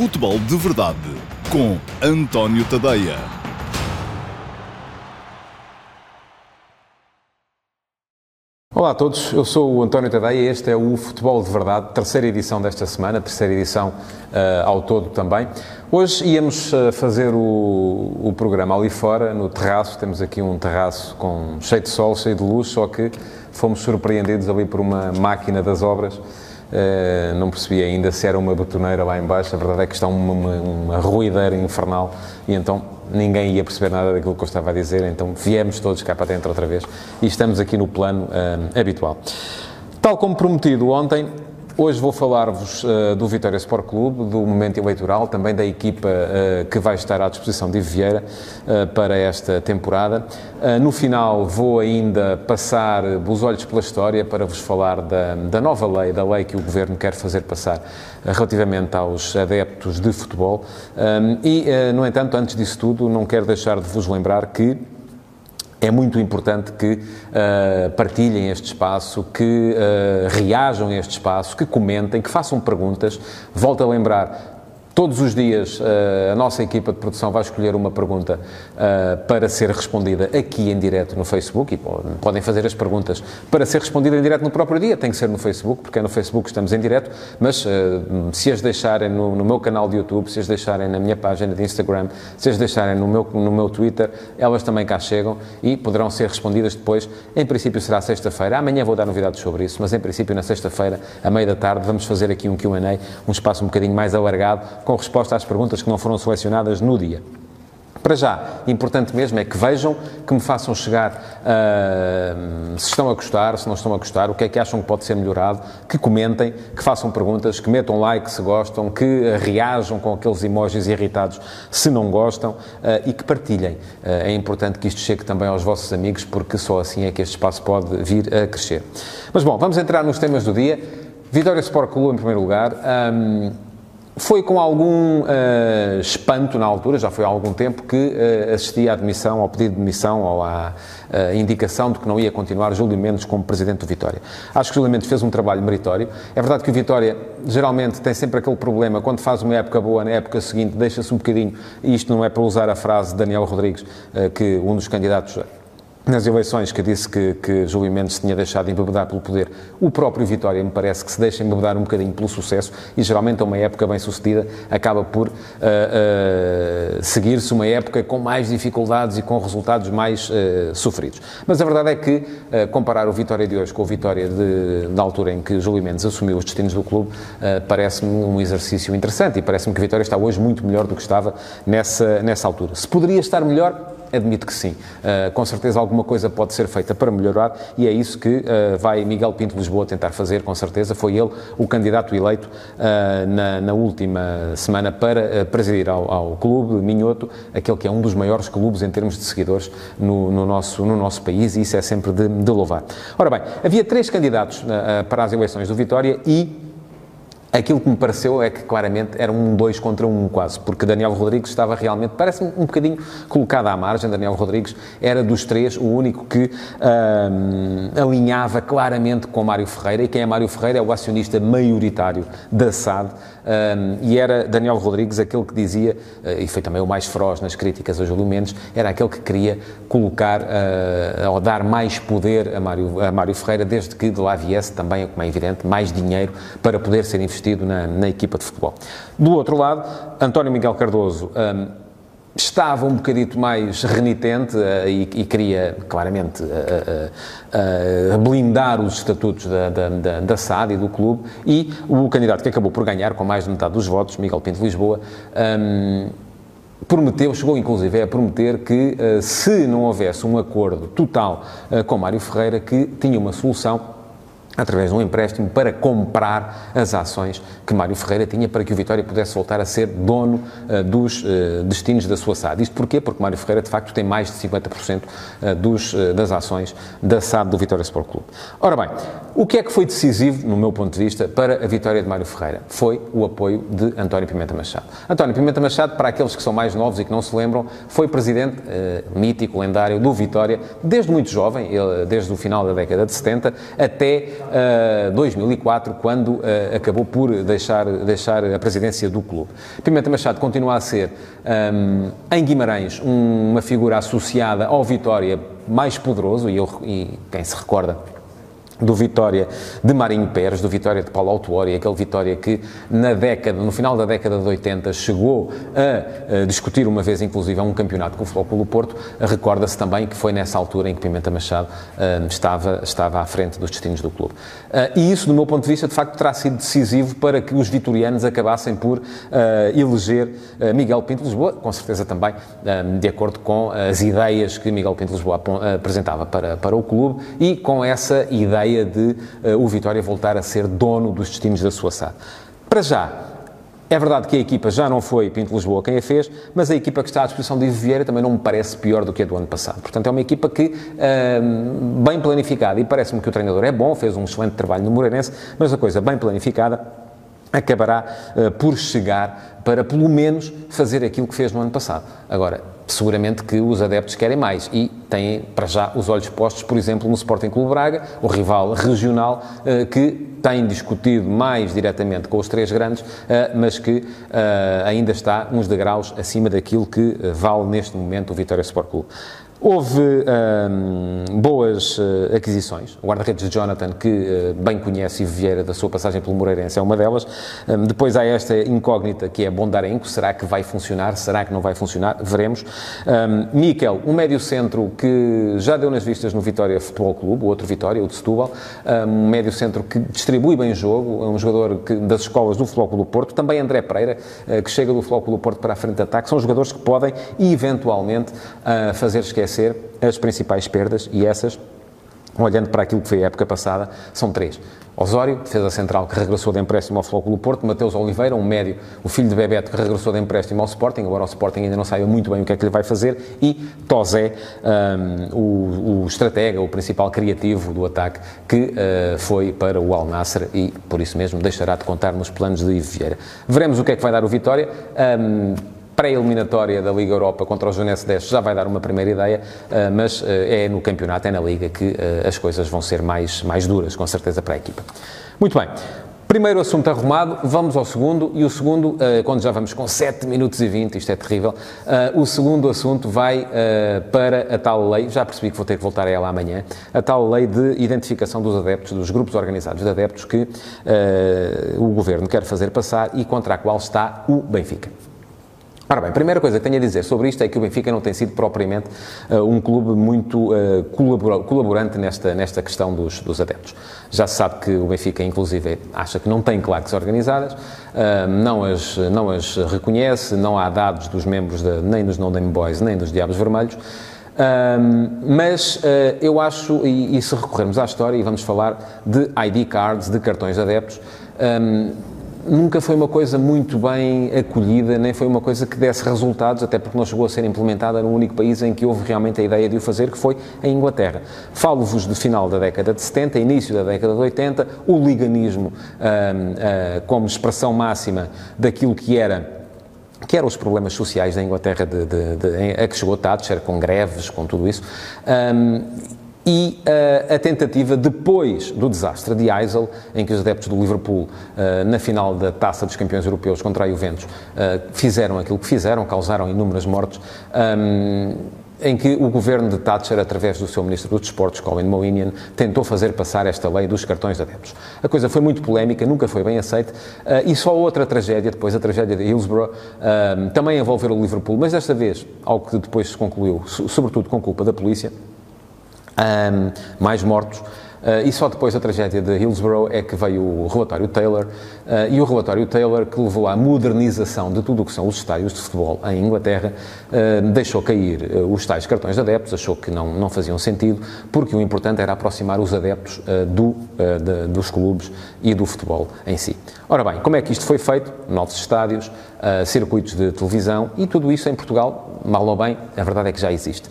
Futebol de Verdade com António Tadeia. Olá a todos, eu sou o António Tadeia e este é o Futebol de Verdade, terceira edição desta semana, terceira edição uh, ao todo também. Hoje íamos uh, fazer o, o, programa ali fora, no terraço, temos aqui um terraço com, cheio de sol, cheio de luz, só que fomos surpreendidos ali por uma máquina das obras Uh, não percebi ainda se era uma betoneira lá embaixo. A verdade é que está uma, uma, uma ruideira infernal e então ninguém ia perceber nada daquilo que eu estava a dizer. Então viemos todos cá para dentro outra vez e estamos aqui no plano uh, habitual. Tal como prometido ontem, Hoje vou falar-vos uh, do Vitória Sport Clube, do momento eleitoral, também da equipa uh, que vai estar à disposição de Vieira uh, para esta temporada. no final vou ainda passar os olhos pela história para vos falar da, da nova lei, da lei que o Governo quer fazer passar relativamente aos adeptos de futebol. Um, e, no entanto, antes disso tudo, não quero deixar de vos lembrar que é muito importante que uh, partilhem este espaço, que uh, reajam a este espaço, que comentem, que façam perguntas. Volto a lembrar, Todos os dias eh, a nossa equipa de produção vai escolher uma pergunta eh, para ser respondida aqui em direto no Facebook e podem fazer as perguntas para ser respondida em direto no próprio dia, tem que ser no Facebook, porque é no Facebook que estamos em direto, mas eh, se as deixarem no, no meu canal de YouTube, se as deixarem na minha página de Instagram, se as deixarem no meu, no meu Twitter, elas também cá chegam e poderão ser respondidas depois. Em princípio será sexta-feira, amanhã vou dar novidades sobre isso, mas em princípio na sexta-feira, à meia da tarde, vamos fazer aqui um Q&A, um espaço um bocadinho mais alargado com resposta às perguntas que não foram selecionadas no dia. Para já, importante mesmo é que vejam, que me façam chegar uh, se estão a gostar, se não estão a gostar, o que é que acham que pode ser melhorado, que comentem, que façam perguntas, que metam like se gostam, que reajam com aqueles emojis irritados se não gostam uh, e que partilhem. Uh, é importante que isto chegue também aos vossos amigos, porque só assim é que este espaço pode vir a crescer. Mas bom, vamos entrar nos temas do dia. Vitória Sport Clube em primeiro lugar. Um, foi com algum uh, espanto na altura, já foi há algum tempo, que uh, assisti à admissão, ao pedido de demissão ou à uh, indicação de que não ia continuar Júlio Mendes como presidente do Vitória. Acho que Júlio Mendes fez um trabalho meritório. É verdade que o Vitória geralmente tem sempre aquele problema, quando faz uma época boa, na época seguinte deixa-se um bocadinho, e isto não é para usar a frase de Daniel Rodrigues, que um dos candidatos nas eleições que disse que, que Júlio Mendes tinha deixado de embebedar pelo poder, o próprio Vitória me parece que se deixa embebedar um bocadinho pelo sucesso e geralmente a uma época bem sucedida acaba por uh, uh, seguir-se uma época com mais dificuldades e com resultados mais uh, sofridos. Mas a verdade é que comparar o Vitória de hoje com o Vitória de, da altura em que Júlio Mendes assumiu os destinos do clube parece-me um exercício interessante e parece-me que a Vitória está hoje muito melhor do que estava nessa, nessa altura. Se poderia estar melhor, Admito que sim. Com certeza alguma coisa pode ser feita para melhorar e é isso que uh, vai Miguel Pinto Lisboa tentar fazer, com certeza. Foi ele o candidato eleito uh, na, na, última semana para presidir ao, ao, clube Minhoto, aquele que é um dos maiores clubes em termos de seguidores no, no nosso, no nosso país e isso é sempre de, de louvar. Ora bem, havia três candidatos para as eleições do Vitória e Aquilo que me pareceu é que claramente era um dois contra um quase, porque Daniel Rodrigues estava realmente, parece-me um bocadinho colocado à margem. Daniel Rodrigues era dos três o único que um, alinhava claramente com Mário Ferreira. E quem é Mário Ferreira é o acionista maioritário da SAD. Um, e era Daniel Rodrigues aquele que dizia, uh, e foi também o mais feroz nas críticas a Júlio Mendes, era aquele que queria colocar uh, ou dar mais poder a Mário, a Mário Ferreira, desde que de lá viesse também, como é evidente, mais dinheiro para poder ser investido investido na, na equipa de futebol. Do outro lado, António Miguel Cardoso um, estava um bocadito mais renitente uh, e, e, queria, claramente, uh, uh, blindar os estatutos da, da, da, da, SAD e do clube, e o candidato que acabou por ganhar, com mais de metade dos votos, Miguel Pinto Lisboa, um, prometeu, chegou inclusive a prometer que, se não houvesse um acordo total com Mário Ferreira, que tinha uma solução através de um empréstimo para comprar as ações que Mário Ferreira tinha para que o Vitória pudesse voltar a ser dono uh, dos uh, destinos da sua SAD. Isto porquê? Porque Mário Ferreira, de facto, tem mais de 50% uh, dos, das ações da SAD do Vitória Sport Clube. Ora bem, o que é que foi decisivo, no meu ponto de vista, para a vitória de Mário Ferreira? Foi o apoio de António Pimenta Machado. António Pimenta Machado, para aqueles que são mais novos e que não se lembram, foi presidente mítico, lendário do Vitória, desde muito jovem, desde o final da década de 70 até uh, 2004, quando uh, acabou por deixar, deixar a presidência do clube. Pimenta Machado continua a ser, um, em Guimarães, um, uma figura associada ao Vitória mais poderoso, e, eu, e quem se recorda do Vitória de Marinho Pérez, do Vitória de Paulo Autuori, aquele Vitória que na década, no final da década de 80 chegou a, a discutir uma vez inclusive um campeonato com o Futebol Porto, recorda-se também que foi nessa altura em que Pimenta Machado uh, estava, estava à frente dos destinos do clube. Uh, e isso, do meu ponto de vista, de facto terá sido decisivo para que os vitorianos acabassem por eleger Miguel Pinto Lisboa, com certeza também de acordo com as ideias que Miguel Pinto Lisboa apresentava para, para o clube e com essa ideia ideia de uh, o Vitória voltar a ser dono dos destinos da sua SAD. Para já, é verdade que a equipa já não foi Pinto Lisboa quem a fez, mas a equipa que está à disposição de Ivo Vieira também não me parece pior do que a do ano passado. Portanto, é uma equipa que, uh, bem planificada, e parece-me que o treinador é bom, fez um excelente trabalho no Moreirense, mas a coisa bem planificada acabará uh, por chegar para, pelo menos, fazer aquilo que fez no ano passado. Agora, seguramente que os adeptos querem mais e têm para já os olhos postos, por exemplo, no Sporting Clube Braga, o rival regional eh, que tem discutido mais diretamente com os três grandes, eh, mas que eh, ainda está uns degraus acima daquilo que vale neste momento o Vitória Sport Clube. Houve boas uh, aquisições. O guarda-redes de Jonathan, que uh, bem conhece e Vieira da sua passagem pelo Moreirense, é uma delas. Um, depois há esta incógnita que é Bondarenko. Será que vai funcionar? Será que não vai funcionar? Veremos. Um, Miquel, um médio-centro que já deu nas vistas no Vitória Futebol Clube, o outro Vitória, o de Setúbal. Um médio-centro que distribui bem jogo, é um jogador que, das escolas do Futebol Clube do Porto. Também André Pereira, uh, que chega do Futebol Clube do Porto para a frente de ataque. São jogadores que podem, eventualmente, fazer esquecer esquecer as principais perdas e essas, olhando para aquilo que foi a época passada, são três. Osório, defesa central, que regressou de empréstimo ao Flóculo Porto. Mateus Oliveira, um médio, o filho de Bebeto, que regressou de empréstimo ao Sporting. Agora o Sporting ainda não saiba muito bem o que é que ele vai fazer. E Tozé, um, o, o estratega, o principal criativo do ataque, que uh, foi para o Al Nasser e, por isso mesmo, deixará de contar nos planos de Ivo Vieira. Veremos o que é que vai dar o Vitória. Um, pré-eliminatória da Liga Europa contra o Junense 10 já vai dar uma primeira ideia, eh, mas eh, é no campeonato, é na Liga que eh, as coisas vão ser mais, mais duras, com certeza, para a equipa. Muito bem. Primeiro assunto arrumado, vamos ao segundo, e o segundo, quando já vamos com 7 minutos e 20, isto é terrível, o segundo assunto vai para a tal lei, já percebi que vou ter que voltar a ela amanhã, a tal lei de identificação dos adeptos, dos grupos organizados de adeptos que o Governo quer fazer passar e contra a qual está o Benfica. Ora bem, a primeira coisa que tenho a dizer sobre isto é que o Benfica não tem sido propriamente uh, um clube muito uh, colaborante nesta, nesta questão dos, dos adeptos. Já se sabe que o Benfica, inclusive, acha que não tem claques organizadas, uh, não, as, não as reconhece, não há dados dos membros de, nem dos No Name Boys nem dos Diabos Vermelhos. mas uh, eu acho, e, e, se recorrermos à história, e vamos falar de ID cards, de cartões de adeptos, nunca foi uma coisa muito bem acolhida, nem foi uma coisa que desse resultados, até porque não chegou a ser implementada no único país em que houve realmente a ideia de o fazer, que foi a Inglaterra. Falo-vos de final da década de 70, início da década de 80, o liganismo ah, ah, como expressão máxima daquilo que era que eram os problemas sociais da Inglaterra de, de, de, a que chegou Thatcher, com greves, com tudo isso, um, e uh, a tentativa, depois do desastre de Eisel, em que os adeptos do Liverpool, uh, na final da Taça dos Campeões Europeus contra a Juventus, uh, fizeram aquilo que fizeram, causaram inúmeras mortes, um, em que o governo de Thatcher, através do seu ministro dos Desportos, Colin Moinian, tentou fazer passar esta lei dos cartões de adeptos. A coisa foi muito polémica, nunca foi bem aceita, e só outra tragédia, depois a tragédia de Hillsborough, também envolver o Liverpool, mas desta vez, algo que depois se concluiu, sobretudo com culpa da polícia, um, mais mortos. Uh, e só depois da tragédia de Hillsborough é que veio o relatório Taylor, uh, e o relatório Taylor, que levou à modernização de tudo o que são os estádios de futebol em Inglaterra, uh, deixou cair os tais cartões de adeptos, achou que não, não faziam sentido, porque o importante era aproximar os adeptos do, de, dos clubes e do futebol em si. Ora bem, como é que isto foi feito? Novos estádios, circuitos de televisão, e tudo isso em Portugal, mal ou bem, a verdade é que já existe.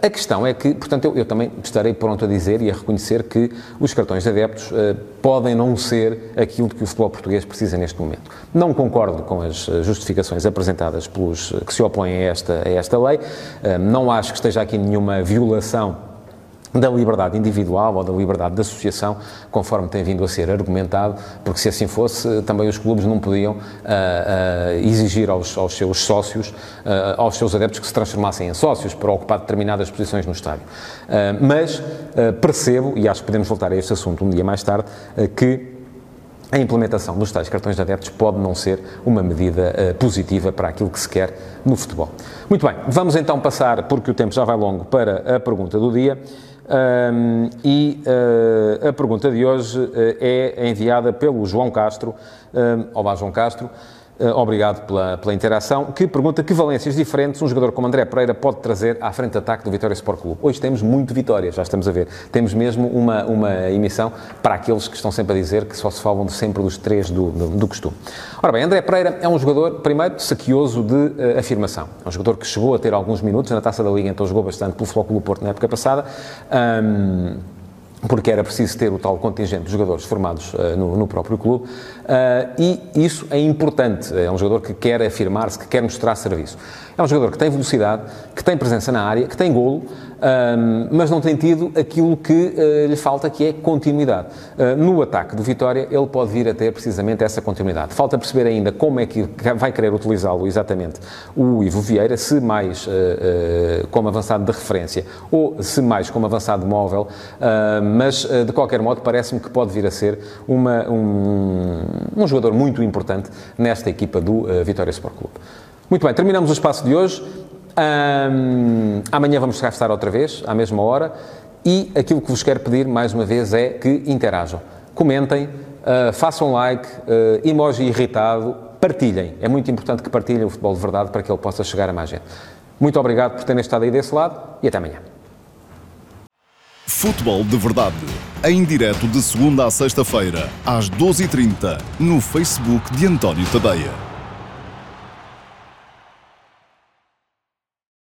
A questão é que, portanto, eu, eu, também estarei pronto a dizer e a reconhecer que os cartões de adeptos uh, podem não ser aquilo que o futebol português precisa neste momento. Não concordo com as eh, justificações apresentadas pelos que se opõem a esta, a esta lei, uh, não acho que esteja aqui nenhuma violação da liberdade individual ou da liberdade de associação, conforme tem vindo a ser argumentado, porque se assim fosse, também os clubes não podiam uh, uh, exigir aos, aos, seus sócios, uh, aos seus adeptos que se transformassem em sócios para ocupar determinadas posições no estádio. mas percebo, e acho que podemos voltar a este assunto um dia mais tarde, que a implementação dos tais cartões de adeptos pode não ser uma medida uh, positiva para aquilo que se quer no futebol. Muito bem, vamos então passar, porque o tempo já vai longo, para a pergunta do dia. Um, e uh, a pergunta de hoje uh, é enviada pelo João Castro. Um, olá, João Castro. Uh, obrigado pela, pela interação. Que pergunta que valências diferentes um jogador como André Pereira pode trazer à frente de ataque do Vitória Sport Clube. Hoje temos muito vitória, já estamos a ver. Temos mesmo uma, uma emissão para aqueles que estão sempre a dizer que só se falam de sempre dos três do, do, do costume. Ora bem, André Pereira é um jogador, primeiro, saquioso de uh, afirmação. É um jogador que chegou a ter alguns minutos na Taça da Liga, então jogou bastante pelo Flóculo Porto na época passada. Um, porque era preciso ter o tal contingente de jogadores formados uh, no, no, próprio clube, uh, e isso é importante. É um jogador que quer afirmar-se, que quer mostrar serviço. É um jogador que tem velocidade, que tem presença na área, que tem golo, um, mas não tem tido aquilo que uh, lhe falta, que é continuidade. Uh, no ataque do Vitória, ele pode vir a ter precisamente essa continuidade. Falta perceber ainda como é que vai querer utilizá-lo exatamente o Ivo Vieira, se mais uh, como avançado de referência ou se mais como avançado móvel, mas de qualquer modo parece-me que pode vir a ser uma, um, um jogador muito importante nesta equipa do Vitória Sport Clube. Muito bem, terminamos o espaço de hoje. Um, amanhã vamos cá estar outra vez, à mesma hora. E aquilo que vos quero pedir, mais uma vez, é que interajam. Comentem, uh, façam like, uh, emoji irritado, partilhem. É muito importante que partilhem o futebol de verdade para que ele possa chegar a mais gente. Muito obrigado por terem estado aí desse lado e até amanhã. Futebol de Verdade, em direto de segunda a sexta-feira, às 12h30, no Facebook de António Tadeia.